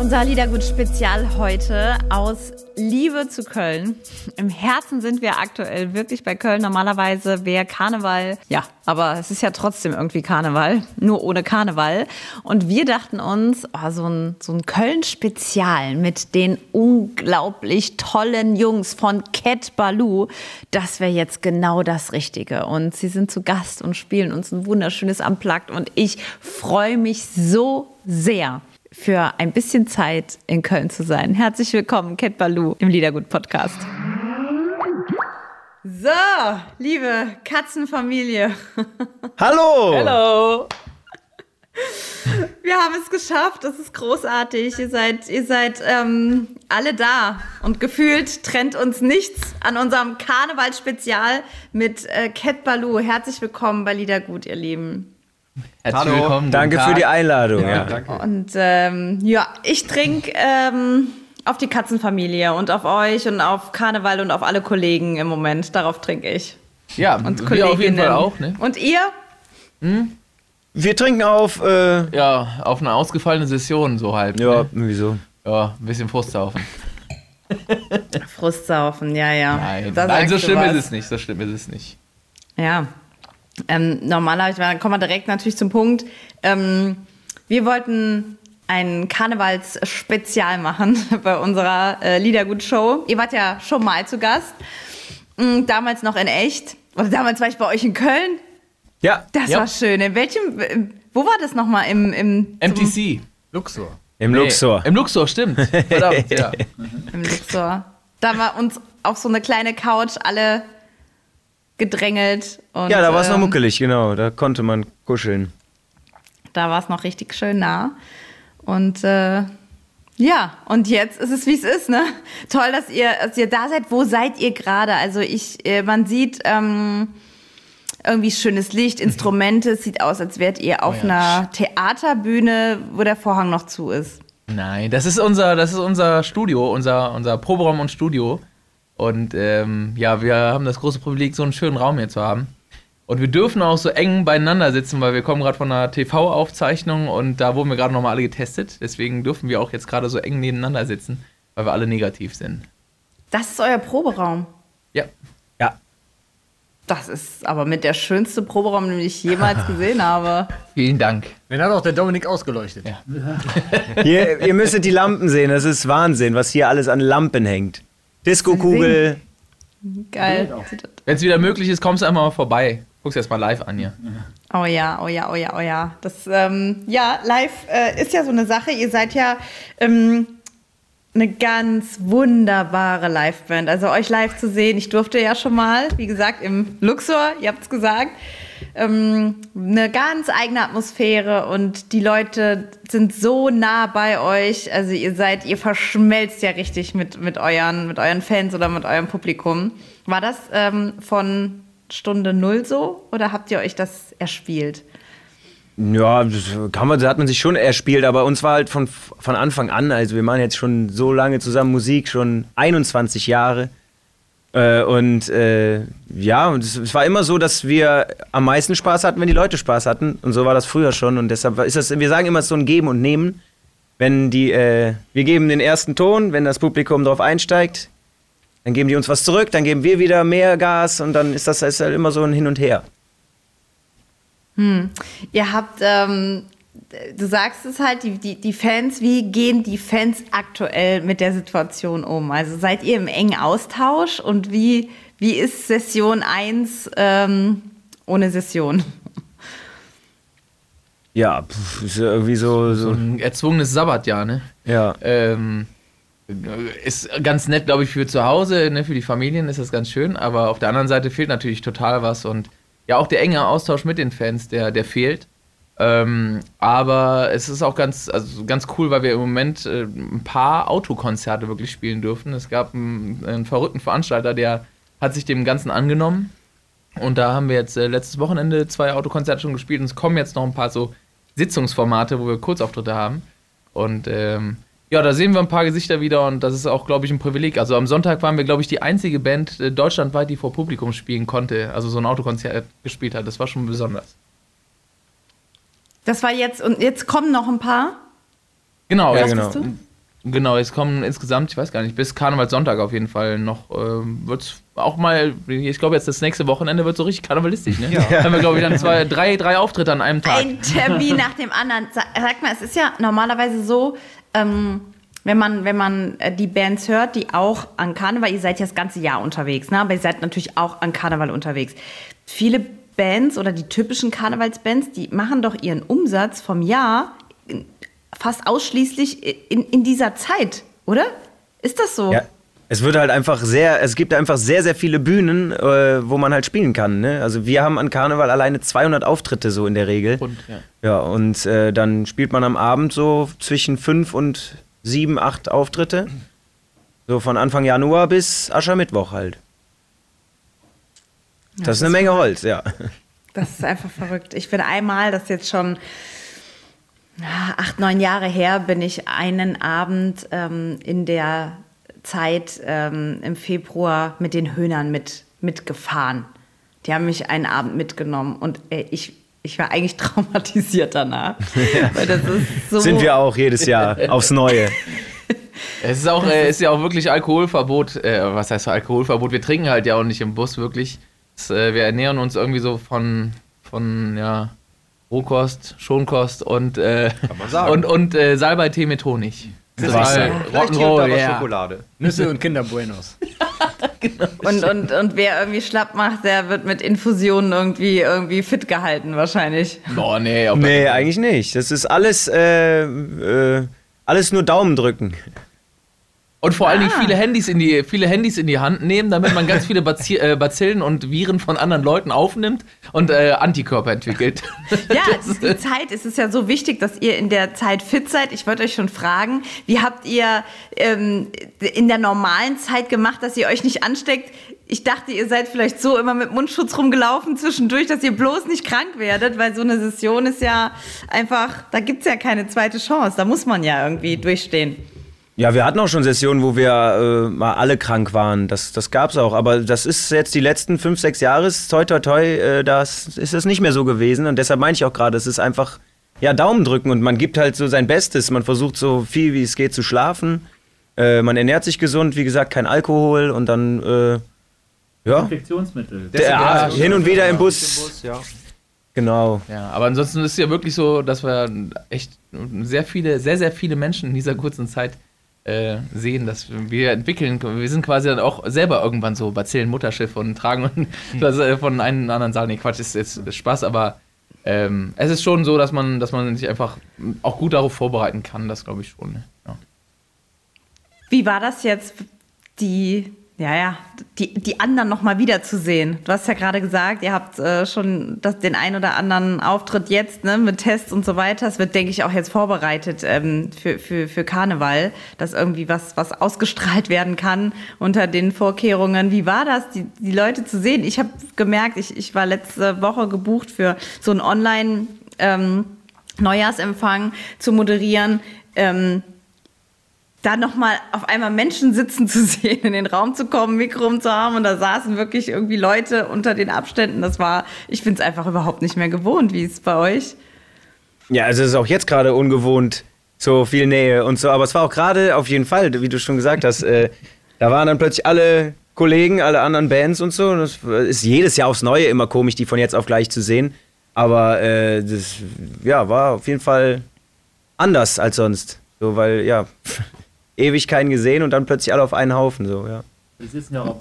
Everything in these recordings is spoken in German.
Unser Liedergut-Spezial heute aus Liebe zu Köln. Im Herzen sind wir aktuell wirklich bei Köln. Normalerweise wäre Karneval, ja, aber es ist ja trotzdem irgendwie Karneval, nur ohne Karneval. Und wir dachten uns, oh, so ein, so ein Köln-Spezial mit den unglaublich tollen Jungs von Cat Baloo, das wäre jetzt genau das Richtige. Und sie sind zu Gast und spielen uns ein wunderschönes Unplugged. Und ich freue mich so sehr für ein bisschen Zeit in Köln zu sein. Herzlich willkommen, Cat Baloo im Liedergut-Podcast. So, liebe Katzenfamilie. Hallo! Hallo! Wir haben es geschafft, das ist großartig. Ihr seid, ihr seid ähm, alle da und gefühlt trennt uns nichts an unserem Karnevalspezial mit äh, Cat Baloo. Herzlich willkommen bei Liedergut, ihr Lieben. Herzlich Hallo. willkommen. Danke für die Einladung. Ja, ja. Und ähm, ja, ich trinke ähm, auf die Katzenfamilie und auf euch und auf Karneval und auf alle Kollegen im Moment. Darauf trinke ich. Ja, und wir auf jeden Fall auch. Ne? Und ihr? Hm? Wir trinken auf. Äh, ja, auf eine ausgefallene Session, so halb. Ja, ne? wieso? Ja, ein bisschen Frustsaufen. Frustsaufen, ja, ja. Nein, Nein so schlimm ist es nicht. So schlimm ist es nicht. Ja, ähm, normalerweise, dann kommen wir direkt natürlich zum Punkt. Ähm, wir wollten ein Karnevalsspezial machen bei unserer äh, Liedergut-Show. Ihr wart ja schon mal zu Gast. Mhm, damals noch in echt. Oder damals war ich bei euch in Köln. Ja. Das ja. war schön. In welchem, wo war das nochmal? Im, im MTC. Luxor. Im nee, Luxor. Im Luxor, stimmt. Verdammt, ja. Im Luxor. Da war uns auf so eine kleine Couch alle gedrängelt. Und, ja, da war es noch ähm, muckelig, genau. Da konnte man kuscheln. Da war es noch richtig schön nah. Und äh, ja, und jetzt ist es, wie es ist, ne? Toll, dass ihr, dass ihr da seid. Wo seid ihr gerade? Also ich, äh, man sieht ähm, irgendwie schönes Licht, Instrumente. Es sieht aus, als wärt ihr auf oh ja. einer Theaterbühne, wo der Vorhang noch zu ist. Nein, das ist unser, das ist unser Studio, unser, unser Proberaum und Studio. Und ähm, ja, wir haben das große Privileg, so einen schönen Raum hier zu haben. Und wir dürfen auch so eng beieinander sitzen, weil wir kommen gerade von einer TV-Aufzeichnung und da wurden wir gerade nochmal alle getestet. Deswegen dürfen wir auch jetzt gerade so eng nebeneinander sitzen, weil wir alle negativ sind. Das ist euer Proberaum? Ja. Ja. Das ist aber mit der schönste Proberaum, den ich jemals gesehen habe. Vielen Dank. Den hat auch der Dominik ausgeleuchtet. Ja. hier, ihr müsstet die Lampen sehen, das ist Wahnsinn, was hier alles an Lampen hängt. Disco-Kugel. Geil. Wenn es wieder möglich ist, kommst du einfach mal vorbei. Guckst du erst mal live an hier. Oh ja, oh ja, oh ja, oh ja. Das, ähm, ja, live äh, ist ja so eine Sache. Ihr seid ja ähm, eine ganz wunderbare Liveband. Also euch live zu sehen, ich durfte ja schon mal, wie gesagt, im Luxor, ihr habt es gesagt ähm, eine ganz eigene Atmosphäre und die Leute sind so nah bei euch. Also ihr seid, ihr verschmelzt ja richtig mit, mit, euren, mit euren Fans oder mit eurem Publikum. War das ähm, von Stunde Null so oder habt ihr euch das erspielt? Ja, das, kann man, hat man sich schon erspielt, aber uns war halt von, von Anfang an, also wir machen jetzt schon so lange zusammen Musik, schon 21 Jahre. Äh, und äh, ja, und es, es, war immer so, dass wir am meisten Spaß hatten, wenn die Leute Spaß hatten. Und so war das früher schon. Und deshalb ist das, wir sagen immer so ein Geben und Nehmen. Wenn die, äh, wir geben den ersten Ton, wenn das Publikum darauf einsteigt, dann geben die uns was zurück, dann geben wir wieder mehr Gas und dann ist das ist halt immer so ein Hin und Her. Hm. Ihr habt ähm, du sagst es halt, die, die, die Fans, wie gehen die Fans aktuell mit der Situation um? Also seid ihr im engen Austausch und wie, wie ist Session 1 ähm, ohne Session? Ja, pf, ist irgendwie so, so. so ein erzwungenes Sabbatjahr, ne? Ja. Ähm, ist ganz nett, glaube ich, für zu Hause, ne? für die Familien ist das ganz schön, aber auf der anderen Seite fehlt natürlich total was und ja, auch der enge Austausch mit den Fans, der, der fehlt. Ähm, aber es ist auch ganz, also ganz cool, weil wir im Moment äh, ein paar Autokonzerte wirklich spielen dürfen. Es gab einen, einen, verrückten Veranstalter, der hat sich dem Ganzen angenommen Und da haben wir jetzt äh, letztes Wochenende zwei Autokonzerte schon gespielt und es kommen jetzt noch ein paar so Sitzungsformate, wo wir Kurzauftritte haben. Und ähm, ja, da sehen wir ein paar Gesichter wieder und das ist auch, glaube ich, ein Privileg. Also am Sonntag waren wir, glaube ich, die einzige Band äh, deutschlandweit, die vor Publikum spielen konnte, also so ein Autokonzert gespielt hat. Das war schon besonders. Das war jetzt, und jetzt kommen noch ein paar. Genau, Ja, jetzt, genau. genau, jetzt kommen insgesamt, ich weiß gar nicht, bis Karnevalssonntag auf jeden Fall noch, ähm, wird es auch mal, ich glaube jetzt das nächste Wochenende wird so richtig karnevalistisch, ne? Ja. Haben wir, glaube ich, dann zwei, drei, drei Auftritte an einem Tag. Ein Termin nach dem anderen. Sa- Sag mal, es ist ja normalerweise so, ähm, wenn man, wenn man äh, die Bands hört, die auch an Karneval, ihr seid ja das ganze Jahr unterwegs, ne? aber ihr seid natürlich auch an Karneval unterwegs. Viele Bands oder die typischen Karnevalsbands, die machen doch ihren Umsatz vom Jahr fast ausschließlich in, in dieser Zeit, oder? Ist das so? Ja, es wird halt einfach sehr, es gibt einfach sehr, sehr viele Bühnen, äh, wo man halt spielen kann. Ne? Also wir haben an Karneval alleine 200 Auftritte so in der Regel. Und, ja. Ja, und äh, dann spielt man am Abend so zwischen fünf und sieben, acht Auftritte. So von Anfang Januar bis Aschermittwoch halt. Das ist eine Menge Holz, ja. Das ist einfach verrückt. Ich bin einmal, das ist jetzt schon acht, neun Jahre her, bin ich einen Abend ähm, in der Zeit ähm, im Februar mit den Höhnern mit, mitgefahren. Die haben mich einen Abend mitgenommen und äh, ich, ich war eigentlich traumatisiert danach. Weil das ist so Sind wir auch jedes Jahr aufs Neue. Es ist auch, äh, ist ja auch wirklich Alkoholverbot. Äh, was heißt Alkoholverbot? Wir trinken halt ja auch nicht im Bus wirklich. Äh, wir ernähren uns irgendwie so von, von ja, Rohkost, Schonkost und, äh, und, und äh, Salbei-Tee mit Honig. Wasser. Vielleicht hier und da Rock'n'Roll, ja. Schokolade. Nüsse und Kinder Buenos. Und, und, und wer irgendwie schlapp macht, der wird mit Infusionen irgendwie, irgendwie fit gehalten, wahrscheinlich. Boah, nee. Nee, eigentlich nicht. Das ist alles, äh, äh, alles nur Daumen drücken. Und vor allen Dingen viele Handys, in die, viele Handys in die Hand nehmen, damit man ganz viele Bazi äh, Bazillen und Viren von anderen Leuten aufnimmt und äh, Antikörper entwickelt. Ja, es ist die Zeit. Es ist ja so wichtig, dass ihr in der Zeit fit seid. Ich wollte euch schon fragen, wie habt ihr ähm, in der normalen Zeit gemacht, dass ihr euch nicht ansteckt? Ich dachte, ihr seid vielleicht so immer mit Mundschutz rumgelaufen zwischendurch, dass ihr bloß nicht krank werdet, weil so eine Session ist ja einfach, da gibt's ja keine zweite Chance. Da muss man ja irgendwie durchstehen. Ja, wir hatten auch schon Sessionen, wo wir äh, mal alle krank waren. Das, das gab's auch. Aber das ist jetzt die letzten fünf, sechs Jahre, toi, toi, toi, äh, das ist es nicht mehr so gewesen. Und deshalb meine ich auch gerade, es ist einfach, ja, Daumen drücken und man gibt halt so sein Bestes. Man versucht so viel wie es geht zu schlafen. Äh, man ernährt sich gesund, wie gesagt, kein Alkohol und dann, äh, ja, Infektionsmittel. der, ja, ja, hin und wieder im Bus. ja. Genau. Ja, aber ansonsten ist es ja wirklich so, dass wir echt sehr viele, sehr, sehr viele Menschen in dieser kurzen Zeit äh, sehen, dass wir entwickeln, wir sind quasi dann auch selber irgendwann so Bazillen Mutterschiff und tragen und das, äh, von einem anderen Saal. Nee, Quatsch, ist jetzt ist Spaß, aber ähm, es ist schon so, dass man, dass man sich einfach auch gut darauf vorbereiten kann, das glaube ich schon. Ja. Wie war das jetzt, die, ja, ja, die, die anderen nochmal wiederzusehen? Du hast ja gerade gesagt, ihr habt äh, schon das, den ein oder anderen Auftritt jetzt ne, mit Tests und so weiter. Es wird, denke ich, auch jetzt vorbereitet ähm, für, für, für Karneval, dass irgendwie was, was ausgestrahlt werden kann unter den Vorkehrungen. Wie war das, die, die Leute zu sehen? Ich habe gemerkt, ich, ich war letzte Woche gebucht für so ein Online- ähm, Neujahrsempfang zu moderieren. Ähm, da nochmal auf einmal Menschen sitzen zu sehen, in den Raum zu kommen, Mikro zu haben und da saßen wirklich irgendwie Leute unter den Abständen. Das war, ich finde es einfach überhaupt nicht mehr gewohnt. Wie es bei euch? Ja, also es ist auch jetzt gerade ungewohnt, so viel Nähe und so. Aber es war auch gerade auf jeden Fall, wie du schon gesagt hast, äh, da waren dann plötzlich alle Kollegen, alle anderen Bands und so. Und das ist jedes Jahr aufs Neue immer komisch, die von jetzt auf gleich zu sehen. Aber äh, das ja, war auf jeden Fall anders als sonst. So, weil, ja, ewig keinen gesehen und dann plötzlich alle auf einen Haufen. So, ja. Die sitzen ja auch auf,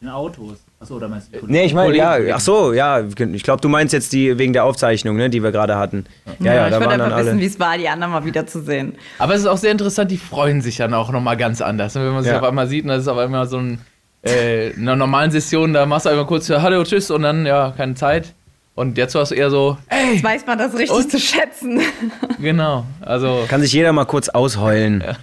in Autos. Achso, oder meinst du? Nee, ich meine, Kollegen, ja, Kollegen. ach so, ja, ich glaube, du meinst jetzt die wegen der Aufzeichnung, ne, die wir gerade hatten. Ja, ja, ich da würde einfach wissen, wie es war, die anderen mal wiederzusehen. Aber es ist auch sehr interessant, die freuen sich dann auch nochmal ganz anders. Und wenn man sich Ja. auf einmal sieht, und das ist auf einmal so ein, äh, in einer normalen Session, da machst du einfach kurz ja, Hallo, tschüss und dann, ja, keine Zeit. Und jetzt warst du eher so, ey, Jetzt weiß man das richtig Und? zu schätzen. genau. Also, Kann sich jeder mal kurz ausheulen. Ja,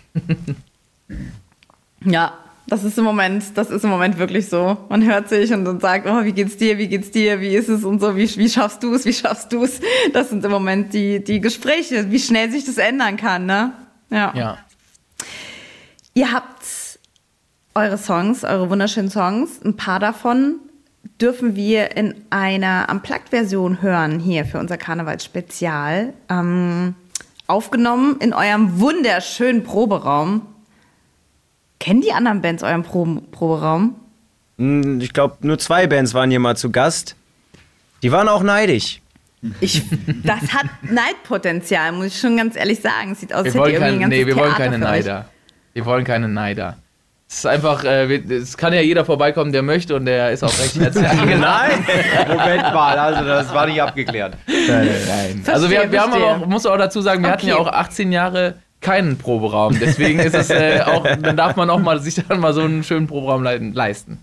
das ist im Moment, das ist im Moment wirklich so. Man hört sich und dann sagt, oh, wie geht's dir, wie geht's dir, wie ist es und so, wie, wie schaffst du es, wie schaffst du es? Das sind im Moment die, die Gespräche, wie schnell sich das ändern kann, ne? Ja. Ja. Ihr habt eure Songs, eure wunderschönen Songs, ein paar davon dürfen wir in einer Unplugged-Version hören hier für unser Karnevalsspezial. Ähm, aufgenommen in eurem wunderschönen Proberaum. Kennen die anderen Bands euren Pro Proberaum? Hm, Ich glaube, nur zwei Bands waren hier mal zu Gast. Die waren auch neidisch. Ich, das hat Neidpotenzial, muss ich schon ganz ehrlich sagen. Sieht aus, Wir als wollen, ihr irgendwie keine, nee, wir wollen Theater keine für euch. Neider. Wir wollen keine Neider. Es ist einfach, äh, es kann ja jeder vorbeikommen, der möchte und der ist auch recht herzlich. Nein! Moment mal, also das war nicht abgeklärt. Nein. Also wir, wir haben aber verstehe. auch, muss auch dazu sagen, wir hatten ja Okay. auch 18 Jahre keinen Proberaum. Deswegen ist es äh, auch, dann darf man auch mal sich dann mal so einen schönen Proberaum leisten.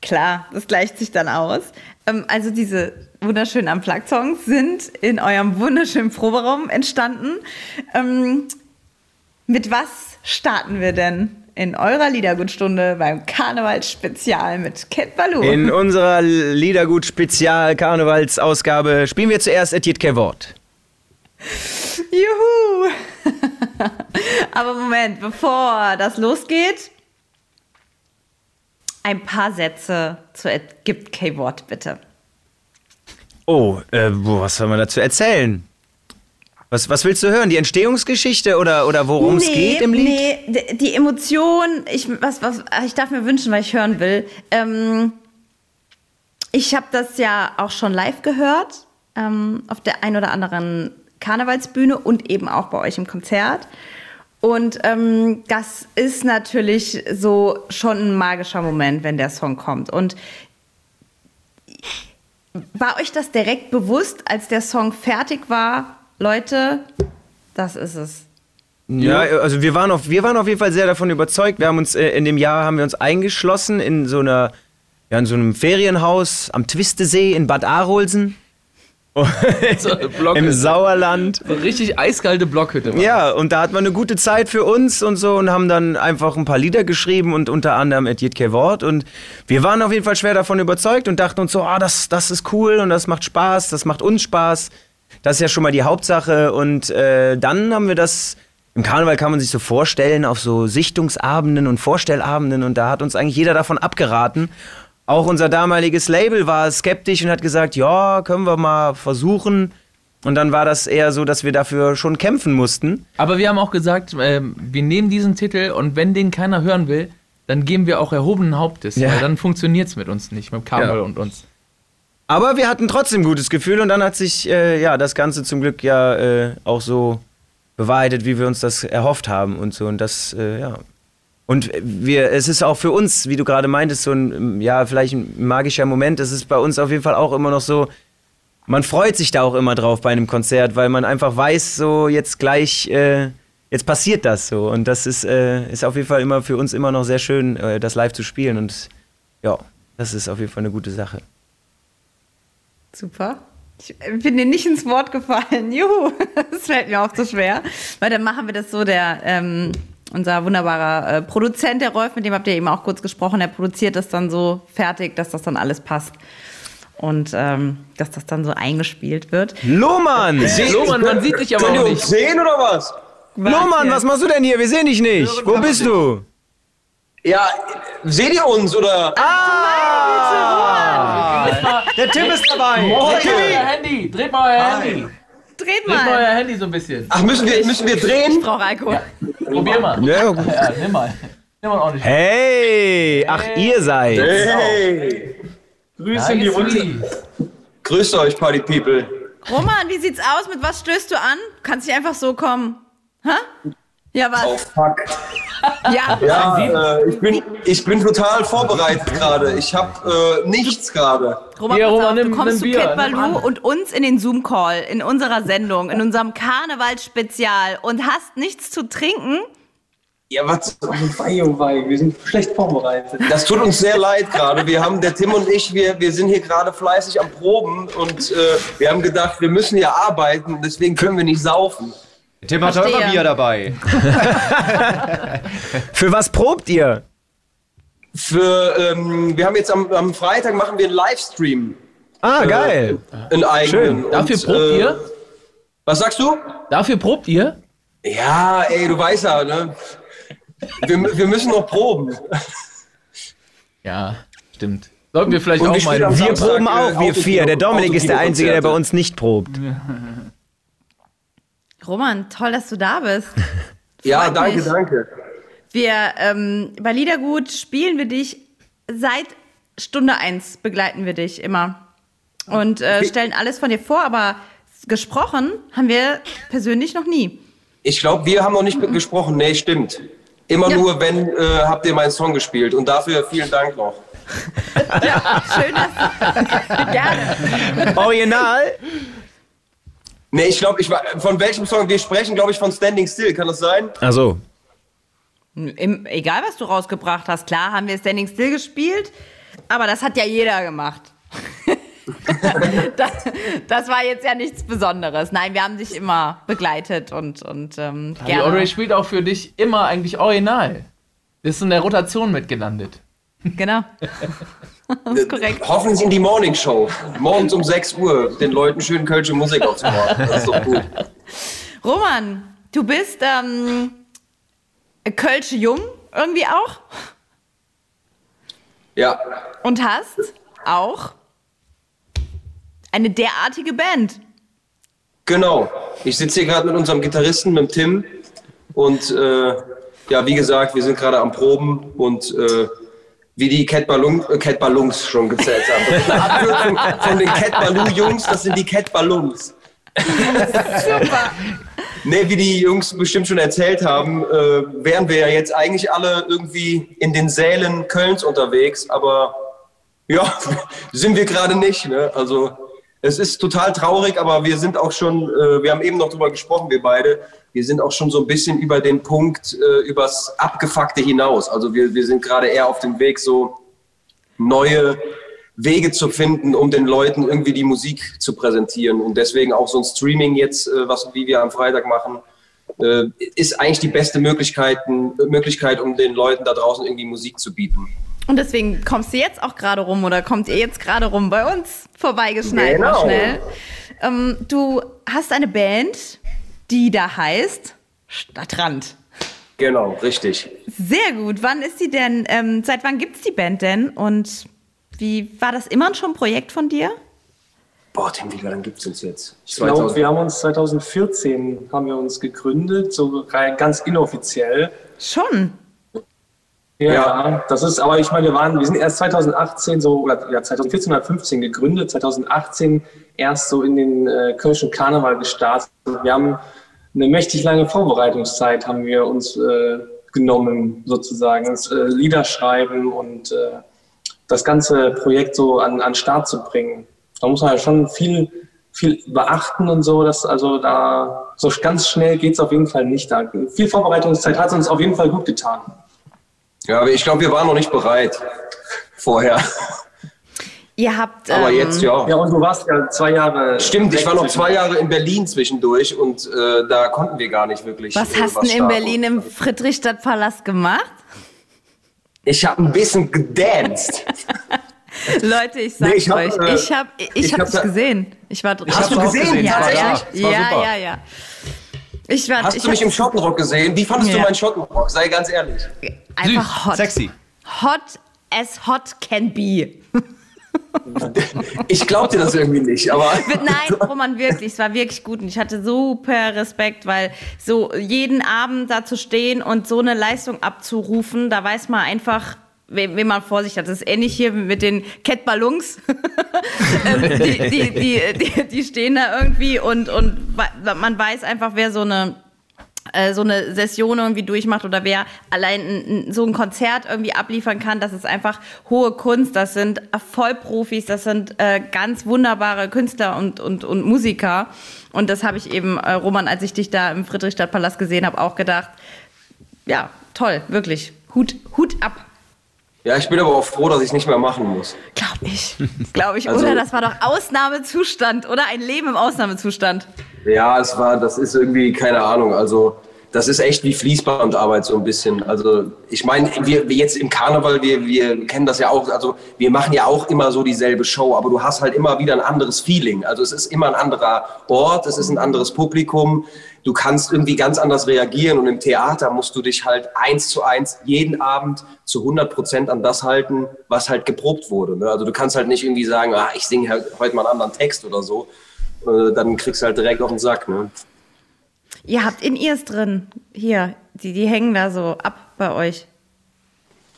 Klar, das gleicht sich dann aus. Ähm, also diese wunderschönen Unplugged-Songs sind in eurem wunderschönen Proberaum entstanden. Ähm, mit was starten wir denn in eurer Liedergutstunde beim Karnevalsspezial mit Cat Baloo? In unserer Liedergut-Spezial-Karnevalsausgabe spielen wir zuerst Etiet Kevort. Juhu! Aber Moment, bevor das losgeht, ein paar Sätze zu Gibt K-Wort, bitte. Oh, äh, was soll man dazu erzählen? Was, was willst du hören? Die Entstehungsgeschichte oder, oder worum es geht im Lied? Nee, die Emotion, ich, was, was, ich darf mir wünschen, weil ich hören will. Ähm, ich habe das ja auch schon live gehört, ähm, auf der ein oder anderen Karnevalsbühne und eben auch bei euch im Konzert. Und ähm, das ist natürlich so schon ein magischer Moment, wenn der Song kommt. Und war euch das direkt bewusst, als der Song fertig war? Leute, das ist es. Ja, also wir waren, auf, wir waren auf jeden Fall sehr davon überzeugt. Wir haben uns äh, in dem Jahr haben wir uns eingeschlossen in so einer, ja, in so einem Ferienhaus am Twistesee in Bad Arolsen So im Sauerland. So richtig eiskalte Blockhütte. Ja, und da hatten wir eine gute Zeit für uns und so und haben dann einfach ein paar Lieder geschrieben und unter anderem Etiet Kevort. Und wir waren auf jeden Fall schwer davon überzeugt und dachten uns so, ah, das, das ist cool und das macht Spaß, das macht uns Spaß. Das ist ja schon mal die Hauptsache. Und äh, dann haben wir das. Im Karneval kann man sich so vorstellen, auf so Sichtungsabenden und Vorstellabenden und da hat uns eigentlich jeder davon abgeraten. Auch unser damaliges Label war skeptisch und hat gesagt, ja, können wir mal versuchen. Und dann war das eher so, dass wir dafür schon kämpfen mussten. Aber wir haben auch gesagt, ähm, wir nehmen diesen Titel und wenn den keiner hören will, dann geben wir auch erhobenen Hauptes, Ja. weil dann funktioniert es mit uns nicht, mit Karneval Ja. und uns. Aber wir hatten trotzdem ein gutes Gefühl und dann hat sich äh, ja das Ganze zum Glück ja äh, auch so bewahrheitet, wie wir uns das erhofft haben und so und das äh, ja und wir es ist auch für uns, wie du gerade meintest, so ein ja vielleicht ein magischer Moment. Es ist bei uns auf jeden Fall auch immer noch so. Man freut sich da auch immer drauf bei einem Konzert, weil man einfach weiß, so jetzt gleich äh, jetzt passiert das so und das ist äh, ist auf jeden Fall immer für uns immer noch sehr schön, äh, das live zu spielen und ja, das ist auf jeden Fall eine gute Sache. Super. Ich bin dir nicht ins Wort gefallen. Juhu, das fällt mir auch so schwer. Weil dann machen wir das so, der, ähm, unser wunderbarer äh, Produzent, der Rolf, mit dem habt ihr eben auch kurz gesprochen, der produziert das dann so fertig, dass das dann alles passt. Und ähm, dass das dann so eingespielt wird. Lohmann! Lohmann, man sieht dich aber auch nicht. sehen oder was? Lohmann, hier? was machst du denn hier? Wir sehen dich nicht. Wo bist du? Ja, seht ihr uns oder? Der Tim ist dabei. Dreht mal euer Handy, dreht mal euer Handy. Dreht Dreht mal mal. euer Handy so ein bisschen. Ach, müssen wir, müssen wir Ich drehen? brauche Alkohol. Probier mal. Ja. Ja, nimm mal. Nimm mal ordentlich. Hey, ach ihr seid. Hey! Grüße in die Runde. Grüßt euch, Party People. Roman, wie sieht's aus? Mit was stößt du an? Kannst nicht einfach so kommen. Hä? Ja, was? Oh, fuck. Ja. Ja, äh, ich, bin, ich bin total vorbereitet gerade. Ich habe äh, nichts gerade. Roman, Hier, Roman, auf, nimm- du kommst nimm zu nimm Baloo und uns in den Zoom-Call, in unserer Sendung, in unserem Karnevalsspezial und hast nichts zu trinken. Ja, was? Oh, wei, oh, wei. Wir sind schlecht vorbereitet. Das tut uns sehr leid gerade. Wir haben, der Tim und ich, wir, wir sind hier gerade fleißig am Proben und äh, wir haben gedacht, wir müssen ja arbeiten, deswegen können wir nicht saufen. Tim hat immer Bier dabei. Für was probt ihr? Für, ähm, wir haben jetzt am, am Freitag machen wir einen Livestream. Ah, geil. Einen eigenen. Schön. Dafür Und, probt äh, ihr? Was sagst du? Dafür probt ihr? Ja, ey, du weißt ja, ne? Wir, wir müssen noch proben. Ja, stimmt. Sollten wir vielleicht Und auch wir mal. Wir proben äh, auch, wir Autokino- vier. Der Dominik ist der Einzige, der bei uns nicht probt. Roman, toll, dass du da bist. Ja, danke, mich. danke. Wir ähm, bei Liedergut spielen wir dich seit Stunde eins begleiten wir dich immer und äh, stellen alles von dir vor, aber gesprochen haben wir persönlich noch nie. Ich glaube, wir haben noch nicht mit gesprochen. Nee, stimmt. Immer Ja. nur, wenn äh, habt ihr meinen Song gespielt. Und dafür vielen Dank noch. Schön, dass gerne. Original? Nee, ich glaube, ich war, von welchem Song wir sprechen, glaube ich, von Standing Still. Kann das sein? Also, Im, egal, was du rausgebracht hast, klar haben wir Standing Still gespielt, aber das hat ja jeder gemacht. das, das war jetzt ja nichts Besonderes. Nein, wir haben dich immer begleitet und, und ähm, Die Audrey gerne. spielt auch für dich immer eigentlich original. Ist in der Rotation mitgelandet. Genau. Das ist korrekt. Hoffentlich in die Morning Show. Morgens um 6 Uhr den Leuten schön kölsche Musik aufzumachen. Das ist doch gut. Roman, du bist ähm, Kölsche Jung irgendwie auch Ja. und hast auch eine derartige Band. Genau. Ich sitze hier gerade mit unserem Gitarristen, mit Tim. Und äh, ja, wie gesagt, wir sind gerade am Proben und äh, wie die Cat, Ballon, äh, Cat Ballons schon gezählt haben. Das ist eine Abkürzung von den Cat Ballou Jungs, das sind die Cat Ballons. Super. Nee, wie die Jungs bestimmt schon erzählt haben, äh, wären wir ja jetzt eigentlich alle irgendwie in den Sälen Kölns unterwegs, aber ja, sind wir gerade nicht. Ne? Also es ist total traurig, aber wir sind auch schon, äh, wir haben eben noch drüber gesprochen, wir beide, wir sind auch schon so ein bisschen über den Punkt, äh, übers Abgefuckte hinaus. Also wir, wir sind gerade eher auf dem Weg, so neue Wege zu finden, um den Leuten irgendwie die Musik zu präsentieren. Und deswegen auch so ein Streaming jetzt, äh, was wie wir am Freitag machen, äh, ist eigentlich die beste Möglichkeit, Möglichkeit, um den Leuten da draußen irgendwie Musik zu bieten. Und deswegen kommst du jetzt auch gerade rum oder kommt ihr jetzt gerade rum bei uns vorbeigeschneit Genau. schnell. Ähm, du hast eine Band, die da heißt Stadtrand. Genau, richtig. Sehr gut. Wann ist die denn? Ähm, seit wann gibt's die Band denn? Und wie war das immer schon ein Projekt von dir? Boah, Tim, wie lange gibt es uns jetzt? Ich glaube, wir haben uns 2014 haben wir uns gegründet, so ganz inoffiziell. Schon. Ja, Ja. das ist, aber ich meine, wir waren, wir sind erst 2018 so, oder ja, 2014 oder 15 gegründet, 2018 erst so in den äh, Kölschen Karneval gestartet. Wir haben eine mächtig lange Vorbereitungszeit haben wir uns äh, genommen, sozusagen, das, äh, Lieder schreiben und äh, das ganze Projekt so an, an Start zu bringen. Da muss man ja schon viel, viel beachten und so, dass also da so ganz schnell geht's auf jeden Fall nicht. Da viel Vorbereitungszeit hat uns auf jeden Fall gut getan. Ja, aber ich glaube, wir waren noch nicht bereit vorher. Ihr habt. Aber ähm, jetzt ja. Ja, und du warst ja zwei Jahre. Stimmt, ich war noch zwei Jahre in Berlin zwischendurch und äh, da konnten wir gar nicht wirklich. Was äh, hast du denn in. Berlin im Friedrichstadtpalast gemacht? Ich habe ein bisschen gedanced. Leute, ich sag's Nee, ich hab, euch, äh, ich hab, ich, ich hab hab dich da- gesehen. Ich war drin. Hast du gesehen? Ja, ja, ja, Das war super. ja, ja. Ich war, Hast ich du mich im Schottenrock gesehen? Wie fandest du Ja. meinen Schottenrock? Sei ganz ehrlich. einfach hot. Sexy. Hot as hot can be. Ich glaub dir das irgendwie nicht, aber Nein, Roman, wirklich, es war wirklich gut und ich hatte super Respekt, weil so jeden Abend da zu stehen und so eine Leistung abzurufen, da weiß man einfach, wem man vor sich hat. Das ist ähnlich hier mit den Cat Ballons. Ähm, die, die, die, die, stehen da irgendwie und, und man weiß einfach, wer so eine so eine Session irgendwie durchmacht oder wer allein ein, ein, so ein Konzert irgendwie abliefern kann, das ist einfach hohe Kunst. Das sind Vollprofis, das sind äh, ganz wunderbare Künstler und, und, und Musiker. Und das habe ich eben, äh, Roman, als ich dich da im Friedrichstadtpalast gesehen habe, auch gedacht, ja, toll, wirklich. Hut, Hut ab. ja, ich bin aber auch froh, dass ich nicht mehr machen muss. Glaube ich. Glaube ich. Also- oder das war doch Ausnahmezustand, oder? Ein Leben im Ausnahmezustand. Ja, es war, das ist irgendwie, keine Ahnung. Also das ist echt wie Fließbandarbeit so ein bisschen. Also ich meine, wir, wir jetzt im Karneval, wir, wir kennen das ja auch, also wir machen ja auch immer so dieselbe Show, aber du hast halt immer wieder ein anderes Feeling. Also es ist immer ein anderer Ort, es ist ein anderes Publikum. Du kannst irgendwie ganz anders reagieren und im Theater musst du dich halt eins zu eins jeden Abend zu 100 Prozent an das halten, was halt geprobt wurde. Ne? Also du kannst halt nicht irgendwie sagen, ah, ich singe halt heute mal einen anderen Text oder so. Äh, dann kriegst du halt direkt auf den Sack. Ne? Ihr habt in ears drin. Hier, die, die hängen da so ab bei euch.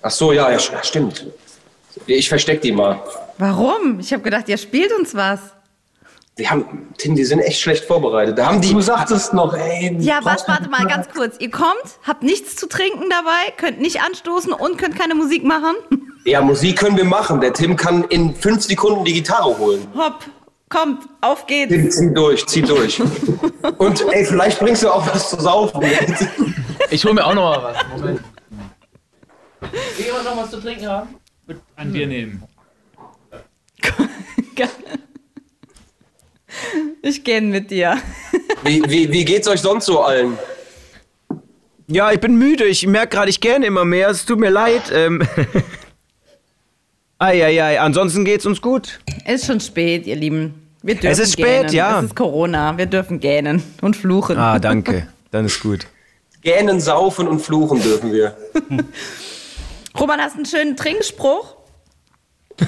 Ach so, ja, ja, stimmt. Ich versteck die mal. Warum? Ich habe gedacht, ihr spielt uns was. Die haben, Tim, die sind echt schlecht vorbereitet. Da haben die. Du sagtest noch, ey. Ja, warte, warte mal ganz kurz. Ihr kommt, habt nichts zu trinken dabei, könnt nicht anstoßen und könnt keine Musik machen. Ja, Musik können wir machen. Der Tim kann in fünf Sekunden die Gitarre holen. Hopp, kommt, auf geht's. Tim, zieh durch, zieh durch. und ey, vielleicht bringst du auch was zu saufen. Ich hol mir auch noch mal was. Moment. Will jemand noch was zu trinken haben? Ein Bier nehmen. Ich gähn mit dir. Wie, wie, wie geht's euch sonst so allen? Ja, ich bin müde. Ich merke gerade, ich gähne immer mehr. Es tut mir leid. Ähm. Eieiei, ansonsten geht's uns gut. Ist schon spät, ihr Lieben. Wir dürfen Es ist spät, gähnen. ja. Es ist Corona. Wir dürfen gähnen und fluchen. Ah, danke. Dann ist gut. Gähnen, saufen und fluchen dürfen wir. Roman, hast du einen schönen Trinkspruch?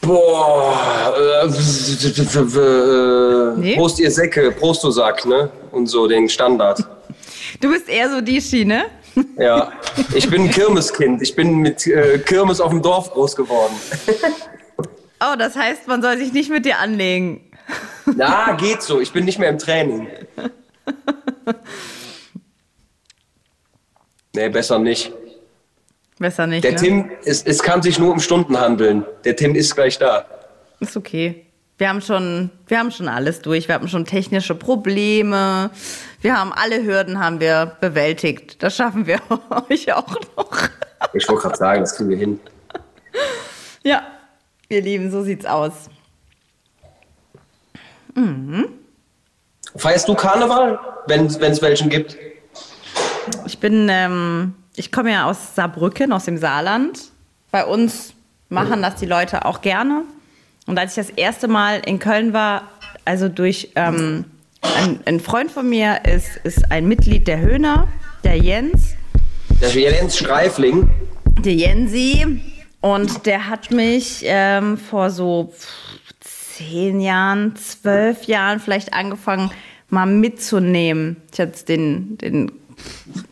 Boah, äh, äh, Nee? Prost ihr Säcke, Prost du Sack, ne? Und so den Standard. Du bist eher so die Schiene. Ja, ich bin ein Kirmeskind. Ich bin mit äh, Kirmes auf dem Dorf groß geworden. Oh, das heißt, man soll sich nicht mit dir anlegen. Na, geht so. Ich bin nicht mehr im Training. Nee, besser nicht. Besser nicht. Der ne? Tim, es, es kann sich nur um Stunden handeln. Der Tim ist gleich da. Ist okay. Wir haben schon, wir haben schon alles durch. Wir hatten schon technische Probleme. Wir haben alle Hürden haben wir bewältigt. Das schaffen wir euch auch noch. Ich wollte gerade sagen, das kriegen wir hin. Ja, ihr Lieben, so sieht's aus. Feierst du Karneval, wenn es welchen gibt? Ich bin, ähm, ich komme ja aus Saarbrücken, aus dem Saarland. Bei uns machen das die Leute auch gerne. Und als ich das erste Mal in Köln war, also durch ähm, ein, ein Freund von mir ist, ist ein Mitglied der Höhner, der Jens. Der Jens Streifling. der Jensi und der hat mich ähm, vor so zehn Jahren, zwölf Jahren vielleicht angefangen, mal mitzunehmen. Ich hatte den, den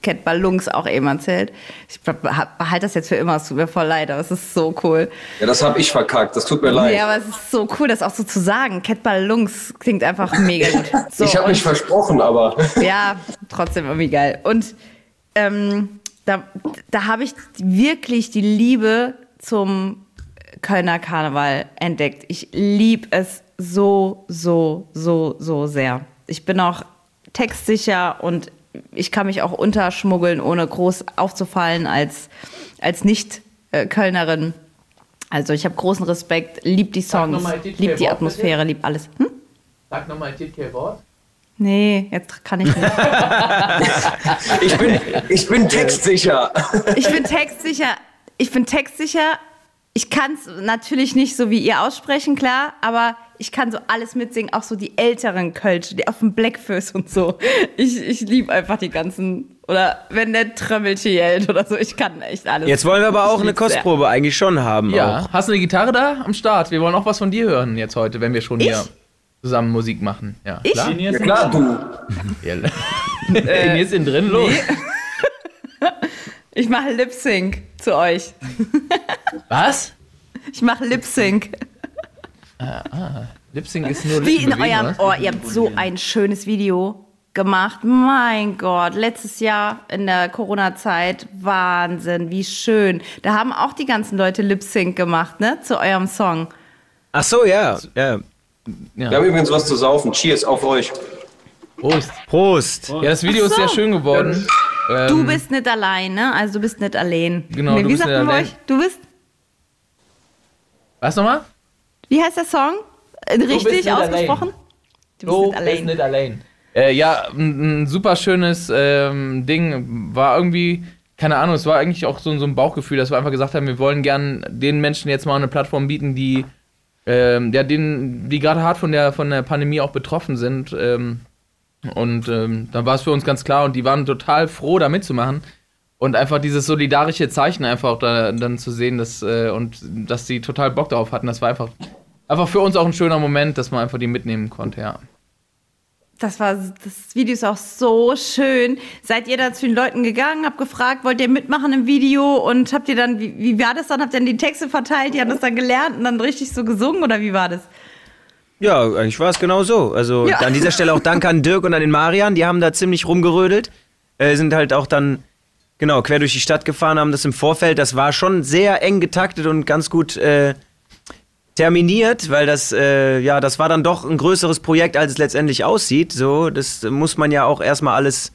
Cat Ballons auch eben erzählt. Ich behalte das jetzt für immer, es tut mir voll leid, aber es ist so cool. Ja, das habe ich verkackt. Das tut mir leid. Ja, aber es ist so cool, das auch so zu sagen. Cat Ballons klingt einfach mega gut. So, ich habe mich versprochen, aber. ja, trotzdem irgendwie geil. Und ähm, da, da habe ich wirklich die Liebe zum Kölner Karneval entdeckt. Ich liebe es so, so, so, so sehr. Ich bin auch textsicher und ich kann mich auch unterschmuggeln, ohne groß aufzufallen als, als Nicht-Kölnerin. Also ich habe großen Respekt, lieb die Songs, lieb die Atmosphäre, lieb alles. Hm? Sag nochmal ein TK-Wort. Nee, jetzt kann ich nicht. Ich bin, ich bin textsicher. Ich bin textsicher. Ich bin textsicher. Ich kann es natürlich nicht so wie ihr aussprechen, klar, aber ich kann so alles mitsingen, auch so die älteren Kölsche, die auf dem Blackfist und so. Ich, ich liebe einfach die ganzen, oder wenn der Trömmelchen yellt oder so, ich kann echt alles. Jetzt wollen wir aber auch Ich eine lieb's sehr. Kostprobe eigentlich schon haben. Ja. Auch. Hast du eine Gitarre da am Start? Wir wollen auch was von dir hören jetzt heute, wenn wir schon hier zusammen Musik machen. Ja, Ich? klar. Ja klar, du. Ja. Ines sind drin, los. Ich mache Lip Sync zu euch. Was? Ich mache Lip Sync. Lip-Sync ist nur Wie in Lippenbewegung, eurem. was? Oh, ihr habt so ein schönes Video gemacht. Mein Gott, letztes Jahr in der Corona-Zeit. Wahnsinn, wie schön. Da haben auch die ganzen Leute Lip Sync gemacht, ne? Zu eurem Song. Ach so, ja. ja. Wir haben übrigens was zu saufen. Cheers auf euch. Prost. Prost. Ja, das Video Ach ist so. sehr schön geworden. Ähm, Du bist nicht allein, ne? Also du bist nicht allein. Genau, nee, du wie bist sagt nicht allein. euch? Du bist. Was nochmal? Wie heißt der Song? Äh, bist Richtig ausgesprochen? Du bist Du nicht bist allein. nicht allein. Äh, ja, ein, ein super schönes ähm, Ding. War irgendwie, keine Ahnung, es war eigentlich auch so, so ein Bauchgefühl, dass wir einfach gesagt haben, wir wollen gern den Menschen jetzt mal eine Plattform bieten, die, ähm, ja, denen, die gerade hart von der, von der Pandemie auch betroffen sind. Ähm, und ähm, dann war es für uns ganz klar und die waren total froh, da mitzumachen. Und einfach dieses solidarische Zeichen einfach auch da, dann zu sehen, dass, äh, und dass die total Bock darauf hatten, das war einfach, einfach für uns auch ein schöner Moment, dass man einfach die mitnehmen konnte, ja. Das war, das Video ist auch so schön. Seid ihr da zu den Leuten gegangen, habt gefragt, wollt ihr mitmachen im Video und habt ihr dann, wie, wie war das dann? Habt ihr dann die Texte verteilt, die haben das dann gelernt und dann richtig so gesungen oder wie war das? Ja, eigentlich war es genau so. Also Ja. an dieser Stelle auch Dank an Dirk und an den Marian, die haben da ziemlich rumgerödelt. Äh, sind halt auch dann, genau, quer durch die Stadt gefahren, haben das im Vorfeld, das war schon sehr eng getaktet und ganz gut äh, terminiert, weil das, äh, ja, das war dann doch ein größeres Projekt, als es letztendlich aussieht. So, das muss man ja auch erstmal alles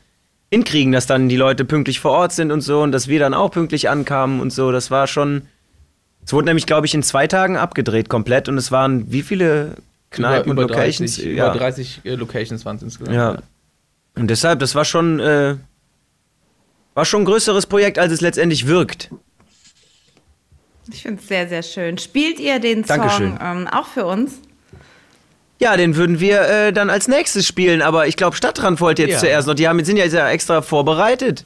hinkriegen, dass dann die Leute pünktlich vor Ort sind und so und dass wir dann auch pünktlich ankamen und so. Das war schon. Es wurde nämlich, glaube ich, in zwei Tagen abgedreht komplett und es waren wie viele Kneipen über, und über Locations? 30, ja. über 30 äh, Locations waren es insgesamt. Ja. Und deshalb, das war schon, äh, war schon ein größeres Projekt, als es letztendlich wirkt. Ich finde es sehr, sehr schön. Spielt ihr den Dankeschön. Song ähm, auch für uns? Ja, den würden wir äh, dann als nächstes spielen, aber ich glaube, Stadtrand wollte jetzt Ja. zuerst noch. Die haben, sind ja jetzt ja extra vorbereitet.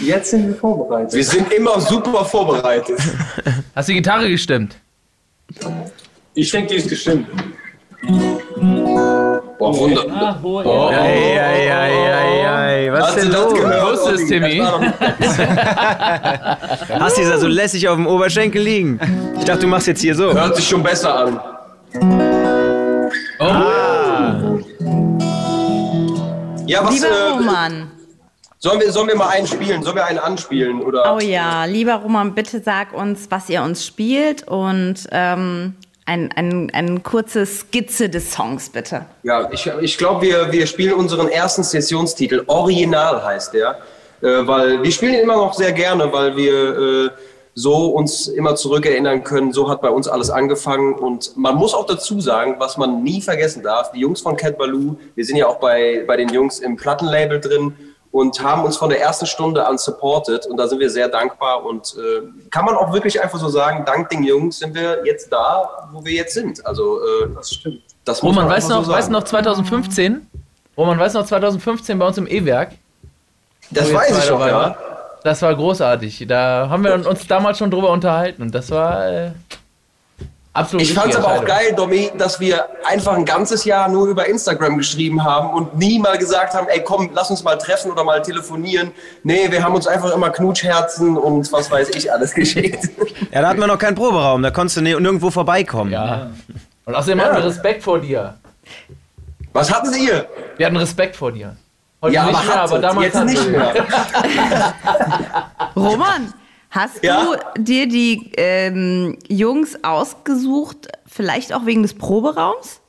Jetzt sind wir vorbereitet. Wir sind immer super vorbereitet. Hast die Gitarre gestimmt? Ich denke, die ist gestimmt. Boah, Wunder. Ach, wo, Oh, ja. Ei, ei, ei, ei, ei. Was Hast denn du das los? gehört? Wo ist? Timmy? Hast du da so lässig auf dem Oberschenkel liegen? Ich dachte, du machst jetzt hier so. Hört sich schon besser an. Oh, Ja, was Lieber äh, Roman. sollen, wir, sollen wir mal einen spielen? Sollen wir einen anspielen? Oder? Oh ja, lieber Roman, bitte sag uns, was ihr uns spielt und ähm, ein, ein, eine kurze Skizze des Songs, bitte. Ja, ich, ich glaube, wir, wir spielen unseren ersten Sessionstitel. Original heißt der. Äh, weil wir spielen ihn immer noch sehr gerne, weil wir äh, so uns immer zurückerinnern können. So hat bei uns alles angefangen. Und man muss auch dazu sagen, was man nie vergessen darf: die Jungs von Cat Baloo, wir sind ja auch bei, bei den Jungs im Plattenlabel drin und haben uns von der ersten Stunde an supported. Und da sind wir sehr dankbar. Und äh, kann man auch wirklich einfach so sagen: Dank den Jungs sind wir jetzt da, wo wir jetzt sind. Also, äh, das stimmt. Das muss Roman, man weißt du noch, so weißt noch 2015? Roman, weißt du noch 2015 bei uns im E-Werk? Das weiß ich doch, dabei ja. Das war großartig. Da haben wir uns damals schon drüber unterhalten und das war äh, absolut Ich fand es aber auch geil, Domi, dass wir einfach ein ganzes Jahr nur über Instagram geschrieben haben und nie mal gesagt haben, ey komm, lass uns mal treffen oder mal telefonieren. Nee, wir haben uns einfach immer Knutschherzen und was weiß ich alles geschickt. Ja, da hatten wir noch keinen Proberaum, da konntest du ni- nirgendwo vorbeikommen. Ja. Und außerdem hatten wir Respekt vor dir. Was hatten Sie ihr? Wir hatten Respekt vor dir. Heute Ja, nicht aber, mehr, aber damals jetzt nicht mehr. Roman, hast Ja? du dir die ähm, Jungs ausgesucht, vielleicht auch wegen des Proberaums?